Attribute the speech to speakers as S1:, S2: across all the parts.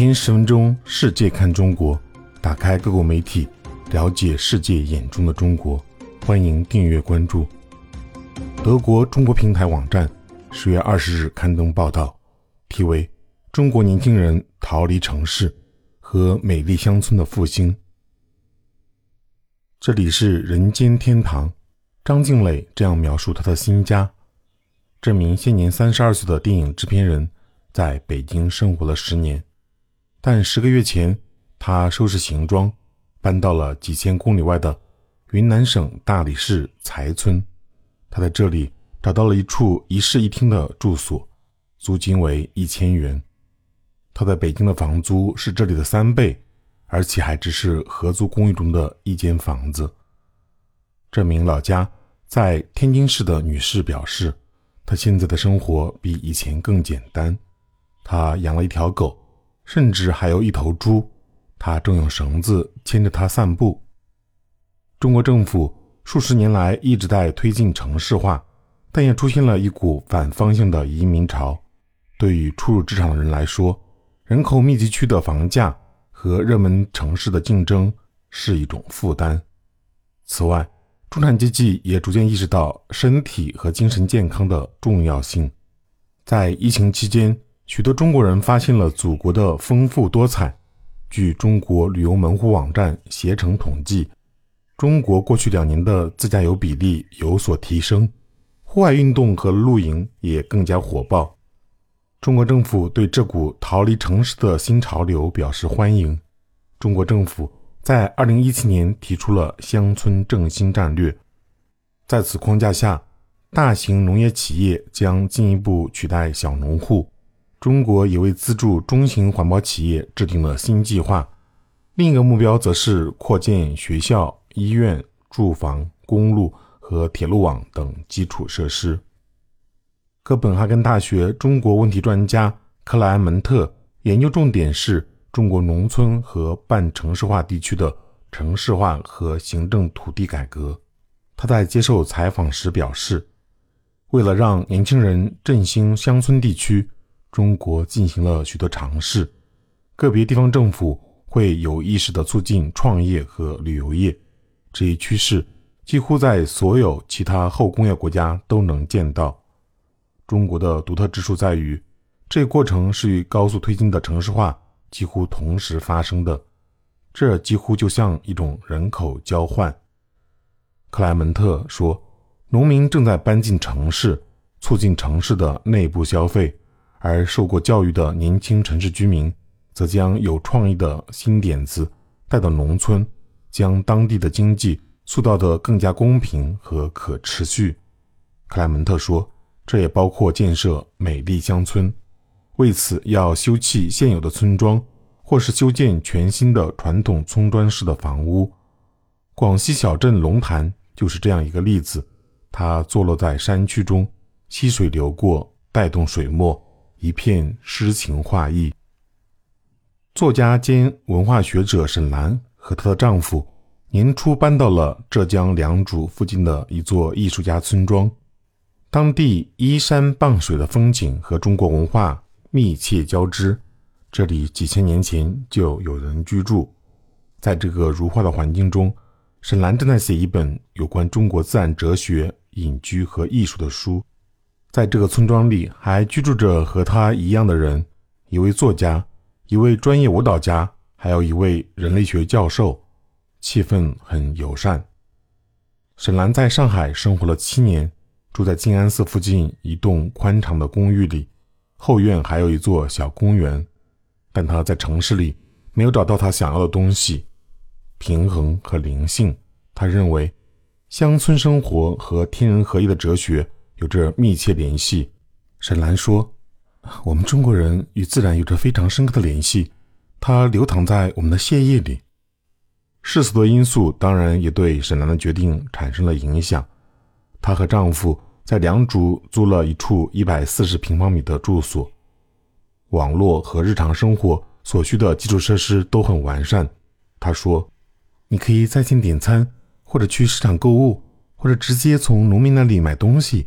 S1: 天十分钟，世界看中国，打开各国媒体，了解世界眼中的中国。欢迎订阅关注。德国中国平台网站十月二十日刊登报道，题为《中国年轻人逃离城市和美丽乡村的复兴》。这里是人间天堂。张静磊这样描述他的新家：这名现年三十二岁的电影制片人，在北京生活了十年。但十个月前，他收拾行装，搬到了几千公里外的云南省大理市才村。他在这里找到了一处一室一厅的住所，租金为一千元。他在北京的房租是这里的三倍，而且还只是合租公寓中的一间房子。这名老家在天津市的女士表示，她现在的生活比以前更简单。她养了一条狗。甚至还有一头猪，他正用绳子牵着它散步。中国政府数十年来一直在推进城市化，但也出现了一股反方向的移民潮。对于初入职场的人来说，人口密集区的房价和热门城市的竞争是一种负担。此外，中产阶级也逐渐意识到身体和精神健康的重要性。在疫情期间。许多中国人发现了祖国的丰富多彩。据中国旅游门户网站携程统计，中国过去两年的自驾游比例有所提升，户外运动和露营也更加火爆。中国政府对这股逃离城市的新潮流表示欢迎。中国政府在2017年提出了乡村振兴战略，在此框架下，大型农业企业将进一步取代小农户。中国也为资助中型环保企业制定了新计划，另一个目标则是扩建学校、医院、住房、公路和铁路网等基础设施。哥本哈根大学中国问题专家克莱门特研究重点是中国农村和半城市化地区的城市化和行政土地改革。他在接受采访时表示，为了让年轻人振兴乡村地区。中国进行了许多尝试，个别地方政府会有意识地促进创业和旅游业。这一趋势几乎在所有其他后工业国家都能见到。中国的独特之处在于，这一过程是与高速推进的城市化几乎同时发生的，这几乎就像一种人口交换。克莱门特说：“农民正在搬进城市，促进城市的内部消费。”而受过教育的年轻城市居民，则将有创意的新点子带到农村，将当地的经济塑造得更加公平和可持续。克莱门特说，这也包括建设美丽乡村，为此要修葺现有的村庄，或是修建全新的传统村砖式的房屋。广西小镇龙潭就是这样一个例子，它坐落在山区中，溪水流过，带动水墨。一片诗情画意。作家兼文化学者沈兰和她的丈夫年初搬到了浙江良渚附近的一座艺术家村庄，当地依山傍水的风景和中国文化密切交织。这里几千年前就有人居住。在这个如画的环境中，沈兰正在写一本有关中国自然哲学、隐居和艺术的书。在这个村庄里，还居住着和他一样的人：一位作家，一位专业舞蹈家，还有一位人类学教授。气氛很友善。沈兰在上海生活了七年，住在静安寺附近一栋宽敞的公寓里，后院还有一座小公园。但他在城市里没有找到他想要的东西——平衡和灵性。他认为，乡村生活和天人合一的哲学。有着密切联系，沈兰说：“我们中国人与自然有着非常深刻的联系，它流淌在我们的血液里。”世俗的因素当然也对沈兰的决定产生了影响。她和丈夫在良渚租了一处一百四十平方米的住所，网络和日常生活所需的基础设施都很完善。她说：“你可以在线点餐，或者去市场购物，或者直接从农民那里买东西。”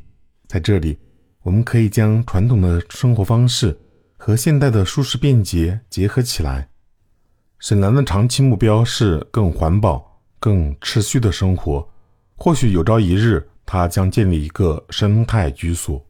S1: 在这里，我们可以将传统的生活方式和现代的舒适便捷结合起来。沈南的长期目标是更环保、更持续的生活。或许有朝一日，他将建立一个生态居所。